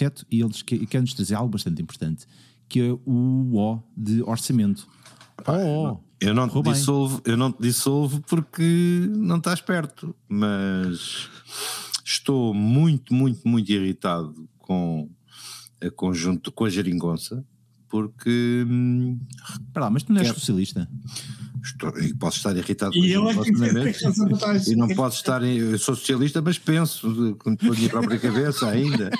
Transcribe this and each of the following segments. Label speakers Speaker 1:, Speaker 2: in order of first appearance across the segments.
Speaker 1: exceto, e eles que, querem-nos trazer algo bastante importante, que é o O de orçamento.
Speaker 2: Oh, eu não te dissolvo, eu não te dissolvo porque não estás perto, mas estou muito, muito, muito irritado com a conjunto com a geringonça porque. Hum,
Speaker 1: Espera lá, mas tu não és quer... socialista?
Speaker 2: Estou, e posso estar irritado e eu é que e não posso estar. Eu sou socialista, mas penso com a minha própria cabeça ainda.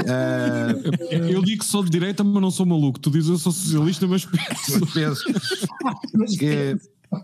Speaker 3: Uh, eu digo que sou de direita, mas não sou maluco. Tu dizes eu sou socialista, mas penso.
Speaker 2: penso que,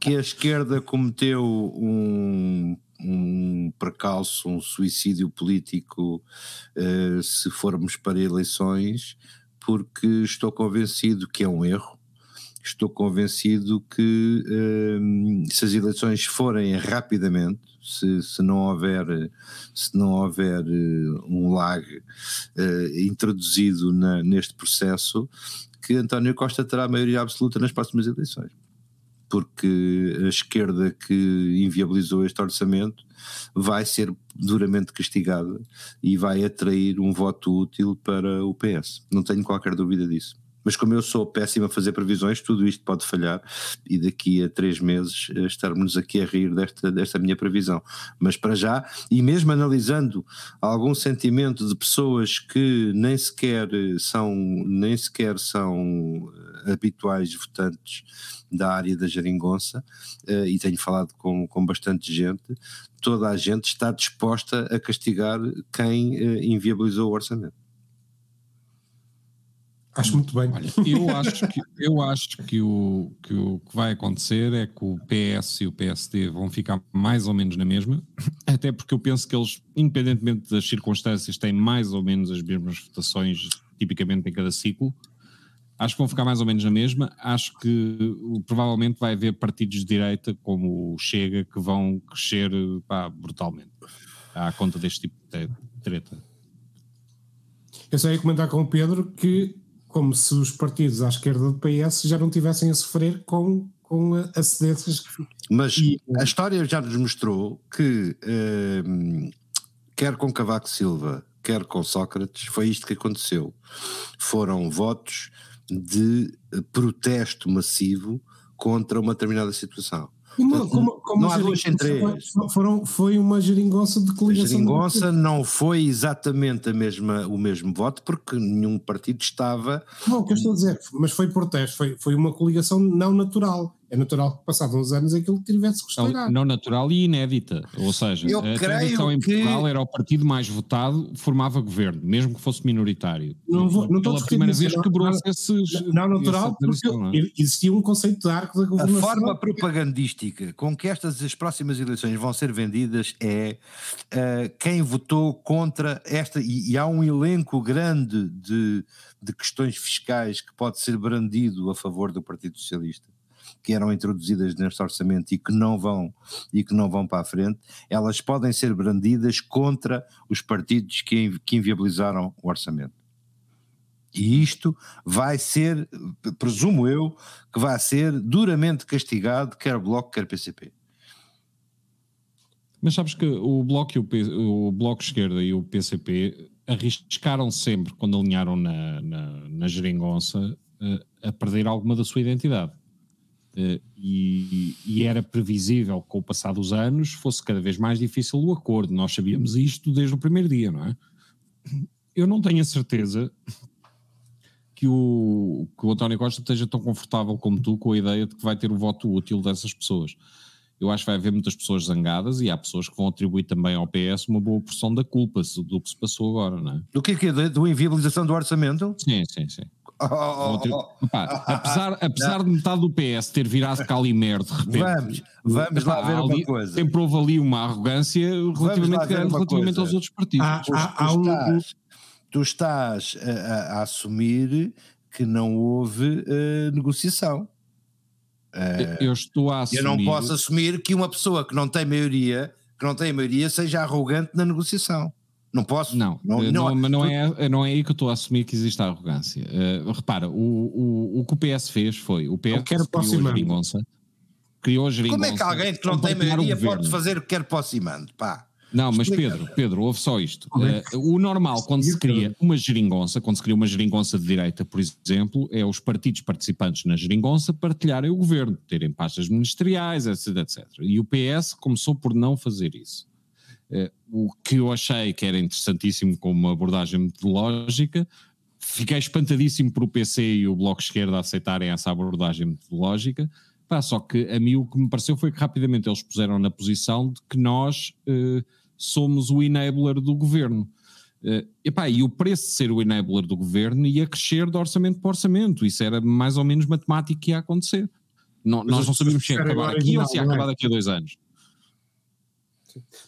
Speaker 2: que a esquerda cometeu um um precalço, um suicídio político uh, se formos para eleições, porque estou convencido que é um erro. Estou convencido que uh, se as eleições forem rapidamente, se, se não houver, se não houver uh, um lag introduzido na, neste processo, que António Costa terá maioria absoluta nas próximas eleições porque a esquerda que inviabilizou este orçamento vai ser duramente castigada e vai atrair um voto útil para o PS. Não tenho qualquer dúvida disso. Mas como eu sou péssimo a fazer previsões, tudo isto pode falhar e daqui a três meses eh, estarmos aqui a rir desta, desta minha previsão. Mas para já, e mesmo analisando algum sentimento de pessoas que nem sequer são, nem sequer são eh, habituais votantes da área da geringonça, uh, e tenho falado com, com bastante gente, toda a gente está disposta a castigar quem inviabilizou o orçamento.
Speaker 4: Acho muito bem.
Speaker 3: Olha, eu acho, que, eu acho que, o, que o que vai acontecer é que o PS e o PSD vão ficar mais ou menos na mesma, até porque eu penso que eles, independentemente das circunstâncias, têm mais ou menos as mesmas votações, tipicamente em cada ciclo. Acho que vão ficar mais ou menos na mesma. Acho que provavelmente vai haver partidos de direita, como o Chega, que vão crescer pá, brutalmente à conta deste tipo de treta.
Speaker 4: Eu só ia comentar com o Pedro que, como se os partidos à esquerda do PS já não tivessem a sofrer com, com acedências.
Speaker 2: Mas e, a história já nos mostrou que, eh, quer com Cavaco Silva, quer com Sócrates, foi isto que aconteceu. Foram votos de protesto massivo contra uma determinada situação.
Speaker 4: Como, como, como não há duas sem três. Foram, foi uma geringonça de coligação.
Speaker 2: A geringonça não foi exatamente a mesma, o mesmo voto, porque nenhum partido estava.
Speaker 4: Não, o que eu estou a dizer, mas foi protesto, foi, foi uma coligação não natural é natural que passados uns anos aquilo tivesse que
Speaker 3: não, natural e inédita, ou seja,
Speaker 2: Eu a
Speaker 3: tradição em Portugal era o partido mais votado, formava governo, mesmo que fosse minoritário.
Speaker 4: Não vou, não
Speaker 3: Pela primeira vez quebrou-se esses...
Speaker 4: Não, natural, porque não é? existia um conceito de arco da governação.
Speaker 2: A forma propagandística com que estas as próximas eleições vão ser vendidas é uh, quem votou contra esta, e, e há um elenco grande de, de questões fiscais que pode ser brandido a favor do Partido Socialista que eram introduzidas neste orçamento e que não vão e que não vão para a frente, elas podem ser brandidas contra os partidos que, que inviabilizaram o orçamento. E isto vai ser, presumo eu, que vai ser duramente castigado, quer Bloco, quer PCP.
Speaker 3: Mas sabes que o Bloco, e o, o Bloco Esquerda e o PCP arriscaram sempre, quando alinharam na, na, na geringonça, eh, a perder alguma da sua identidade. Uh, e, e, era previsível que com o passar dos anos fosse cada vez mais difícil o acordo. Nós sabíamos isto desde o primeiro dia, não é? Eu não tenho a certeza que o, que o António Costa esteja tão confortável como tu com a ideia de que vai ter o voto útil dessas pessoas. Eu acho que vai haver muitas pessoas zangadas e há pessoas que vão atribuir também ao PS uma boa porção da culpa do que se passou agora, não é?
Speaker 2: Do que é que é? Do inviabilização do orçamento?
Speaker 3: Sim, sim, sim. Oh, oh, oh, apesar apesar de metade do PS ter virado Calimero de repente.
Speaker 2: Vamos, vamos lá ver ali, uma coisa.
Speaker 3: Sempre houve ali uma arrogância relativamente grande relativamente aos outros partidos. Há,
Speaker 2: há, há tu, estás, tu estás a, a, assumir que não houve uh, negociação.
Speaker 3: Uh, eu estou a assumir.
Speaker 2: Eu não posso assumir que uma pessoa que não tem maioria, que não tem maioria, seja arrogante na negociação. Não posso?
Speaker 3: Não, não, não, não mas não é, não é aí que eu estou a assumir que existe a arrogância. Uh, repara, o, o, o que o PS fez foi, o PS criou a geringonça, criou a geringonça...
Speaker 2: Como é que alguém que não tem maioria pode fazer o que quer para o pá?
Speaker 3: Não, mas. Pedro, Pedro, ouve só isto. Uh, o normal, quando se cria uma geringonça, quando se cria uma geringonça de direita, por exemplo, é os partidos participantes na geringonça partilharem o governo, terem pastas ministeriais, etc, etc. E o PS começou por não fazer isso. Uh, o que eu achei que era interessantíssimo como abordagem metodológica, fiquei espantadíssimo por o PC e o Bloco Esquerda aceitarem essa abordagem metodológica, Pá, só que a mim o que me pareceu foi que rapidamente eles puseram na posição de que nós uh, somos o enabler do governo. Uh, epá, e o preço de ser o enabler do governo ia crescer de orçamento para orçamento. Isso era mais ou menos matemático que ia acontecer. Não, nós não sabíamos se ia acabar aqui ou se ia acabar daqui a dois anos.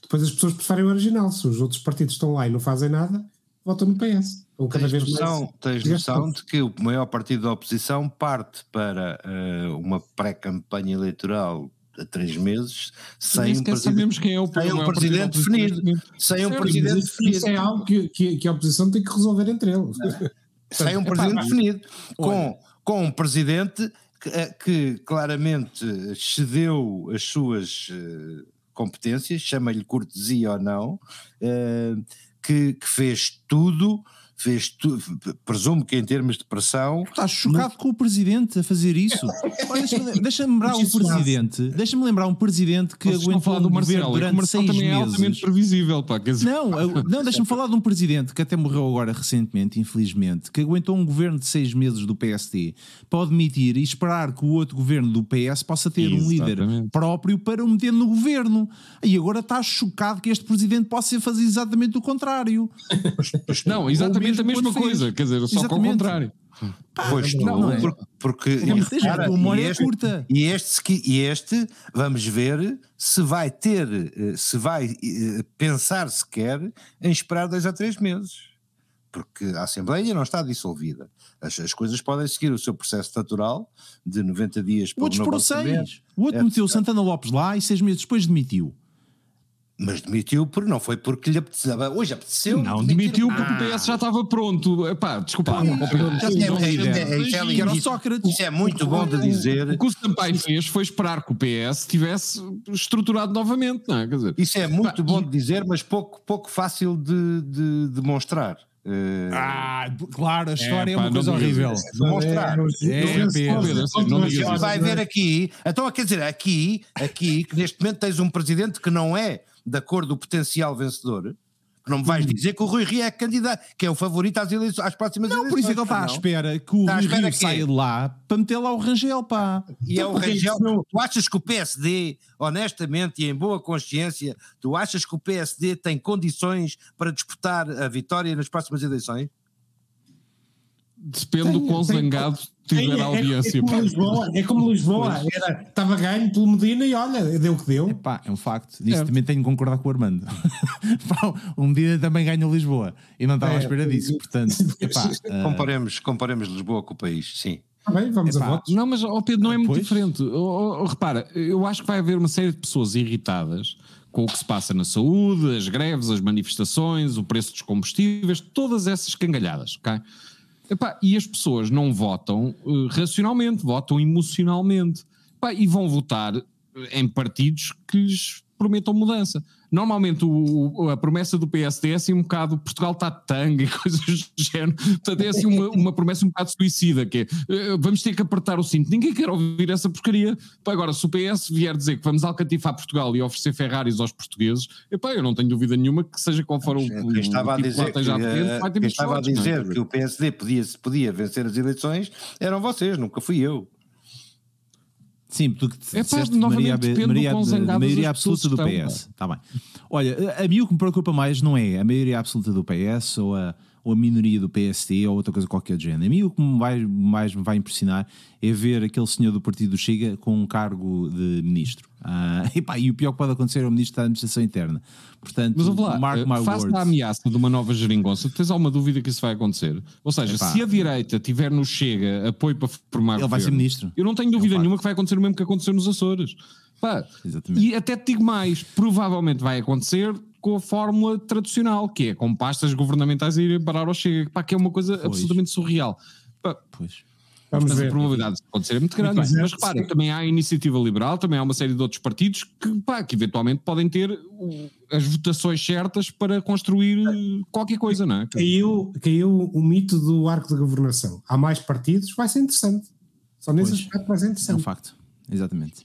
Speaker 4: Depois as pessoas preferem o original. Se os outros partidos estão lá e não fazem nada, votam no PS. Ou cada
Speaker 2: tens
Speaker 4: vez
Speaker 2: noção,
Speaker 4: mais.
Speaker 2: tens noção de que o maior partido da oposição parte para uh, uma pré-campanha eleitoral a três meses sem um,
Speaker 3: sabemos quem é o,
Speaker 2: sem um presidente definido. Sem um presidente
Speaker 4: isso,
Speaker 2: definido.
Speaker 4: Isso é algo que, que, que, a oposição tem que resolver entre eles.
Speaker 2: Sem um presidente definido. Com, com um presidente que, que, claramente cedeu as suas uh, competências, chama-lhe cortesia ou não, uh, que, que fez tudo fez tu, presumo que em termos de pressão.
Speaker 1: Estás chocado com o presidente a fazer isso. Deixa-me deixa lembrar um presidente. Deixa-me lembrar um presidente que
Speaker 3: Vocês
Speaker 1: aguentou
Speaker 3: falar
Speaker 1: um
Speaker 3: do
Speaker 1: governo
Speaker 3: Marcelo, e o
Speaker 1: durante
Speaker 3: Marcelo
Speaker 1: seis
Speaker 3: também é altamente
Speaker 1: meses.
Speaker 3: previsível, pá. Quer dizer,
Speaker 1: Não, não deixa-me falar de um presidente que até morreu agora recentemente, infelizmente, que aguentou um governo de seis meses do PSD para o demitir e esperar que o outro governo do PS possa ter um líder
Speaker 3: Exatamente.
Speaker 1: próprio para o meter no governo. E agora está chocado que este presidente possa fazer exatamente o contrário.
Speaker 3: Não, exatamente a
Speaker 1: mesmo
Speaker 3: mesma
Speaker 1: quando fez.
Speaker 3: coisa, quer dizer, só que ao
Speaker 1: Exatamente.
Speaker 3: contrário.
Speaker 2: Pois
Speaker 1: não,
Speaker 2: não,
Speaker 1: não é.
Speaker 2: porque, porque
Speaker 1: seja,
Speaker 2: repara,
Speaker 1: a memória
Speaker 2: e
Speaker 1: é
Speaker 2: este,
Speaker 1: curta.
Speaker 2: e este, e este, vamos ver se vai ter, eh, se vai eh, pensar sequer em esperar dois a três meses. Porque a Assembleia não está dissolvida. As, as coisas podem seguir o seu processo natural de 90 dias
Speaker 1: O
Speaker 2: para o
Speaker 1: outro
Speaker 2: novo
Speaker 1: esperou
Speaker 2: orçamento,
Speaker 1: seis. O outro
Speaker 2: etc.
Speaker 1: meteu Santana Lopes lá e seis meses depois demitiu.
Speaker 2: Mas demitiu por não foi porque lhe apeteceu. Hoje apeteceu.
Speaker 3: Não, demitiu porque o PS já estava pronto. Epá, desculpa.
Speaker 2: é- é- é- é- é-
Speaker 1: o Sócrates.
Speaker 2: Isso é muito bom de
Speaker 3: O
Speaker 2: dizer.
Speaker 3: que o Sampaio fez foi esperar que o PS tivesse estruturado novamente, não é? Quer dizer,
Speaker 2: Isso é muito
Speaker 3: Pá,
Speaker 2: bom
Speaker 3: e-
Speaker 2: de dizer, mas pouco, pouco fácil de, de demonstrar. Eh,
Speaker 1: Ah, claro, a história é,
Speaker 3: pá,
Speaker 1: uma
Speaker 3: não
Speaker 1: coisa horrível.
Speaker 2: demonstrar.
Speaker 1: É,
Speaker 3: assim,
Speaker 2: vai ver aqui, então quer dizer, aqui, aqui, que neste momento tens um presidente que não é da cor do potencial vencedor, não me vais dizer que o Rui Rio é candidato, que é o favorito às, eleições, às próximas
Speaker 1: Não,
Speaker 2: eleições.
Speaker 1: por isso é que ele está à
Speaker 2: não.
Speaker 1: espera que o Rui Rio saia de lá para meter lá o Rangel, pá.
Speaker 2: E é o
Speaker 4: porque
Speaker 2: Rangel.
Speaker 4: isso não-
Speaker 2: Tu achas que o PSD, honestamente e em boa consciência, tu achas que o PSD tem condições para disputar a vitória nas próximas eleições?
Speaker 3: Depende do
Speaker 4: Tem-
Speaker 3: quão
Speaker 4: tem-
Speaker 3: zangado tiver
Speaker 4: É-
Speaker 3: a
Speaker 4: é-
Speaker 3: audiência.
Speaker 4: É, como Lisboa, é como Lisboa. Era, estava ganho pelo Medina e olha, deu o que deu.
Speaker 1: Pá, é um facto. Disso
Speaker 3: Certo.
Speaker 1: também tenho de concordar com o Armando. Um dia também ganhou Lisboa e não estava à
Speaker 4: É,
Speaker 1: espera disso. Portanto, epá, ah,
Speaker 2: Comparemos, comparemos Lisboa com o país, sim.
Speaker 4: Está bem, vamos
Speaker 1: Epá,
Speaker 4: a votos.
Speaker 3: Não, mas ó Pedro, não é muito
Speaker 1: Pois.
Speaker 3: diferente. Ó, ó, repara, eu acho que vai haver uma série de pessoas irritadas com o que se passa na saúde, as greves, as manifestações, o preço dos combustíveis, todas essas cangalhadas, ok? Epá, e as pessoas não votam eh, racionalmente, votam emocionalmente. Epá, e vão votar eh, em partidos que lhes prometam mudança. Normalmente o- a promessa do PSD é assim um bocado Portugal está tanga e coisas do género. Portanto, é assim uma, uma promessa um bocado suicida, que é eh, vamos ter que apertar o cinto. Ninguém quer ouvir essa porcaria. Pá, agora, se o PS vier dizer que vamos alcatifar Portugal e oferecer Ferraris aos portugueses, epá, eu não tenho dúvida nenhuma que seja qual for o,
Speaker 2: estava a
Speaker 3: tipo
Speaker 2: dizer, que,
Speaker 3: frente,
Speaker 2: eh, estava a
Speaker 3: é?
Speaker 2: dizer que o PSD podia, podia vencer as eleições eram vocês, nunca fui eu.
Speaker 1: Sim, tu que
Speaker 3: É pá,
Speaker 1: maioria,
Speaker 3: depende do
Speaker 1: maioria,
Speaker 3: quão
Speaker 1: de-
Speaker 3: zangadas
Speaker 1: maioria absoluta do PS. Está bem. Olha, a mim o que me preocupa mais não é a maioria absoluta do PS ou a, ou a minoria do PSD ou outra coisa qualquer do género. A mim o que vai- mais me vai impressionar é ver aquele senhor do partido do Chega com um cargo de ministro. Ah, epá, e o pior que pode acontecer é o ministro da Administração Interna. Portanto,
Speaker 3: Mas ouve lá,
Speaker 1: mark
Speaker 3: eh,
Speaker 1: my
Speaker 3: face
Speaker 1: words.
Speaker 3: à ameaça de uma nova geringonça, tens alguma dúvida que isso vai acontecer? Ou seja,
Speaker 1: Epá.
Speaker 3: se a direita tiver no Chega apoio para formar
Speaker 1: Ele vai ser
Speaker 3: governo,
Speaker 1: ministro.
Speaker 3: Eu não tenho dúvida nenhuma que vai acontecer o mesmo que aconteceu nos Açores. Pá, e até te digo mais, provavelmente vai acontecer com a fórmula tradicional, que é com pastas governamentais a irem parar ao Chega, pá, que é uma coisa absolutamente surreal. Pá,
Speaker 1: Pois.
Speaker 4: Vamos
Speaker 3: Mas a
Speaker 4: ver.
Speaker 3: probabilidade de acontecer é muito grande.
Speaker 4: Muito bem.
Speaker 3: Mas repara, também há a iniciativa liberal, também há uma série de outros partidos que, pá, que eventualmente podem ter as votações certas para construir qualquer coisa, não é?
Speaker 4: Caiu, caiu o mito do arco de governação. Há mais partidos, vai ser interessante. Só nesse
Speaker 1: Pois.
Speaker 4: aspecto vai ser
Speaker 1: É um
Speaker 4: interessante.
Speaker 1: facto. Exatamente.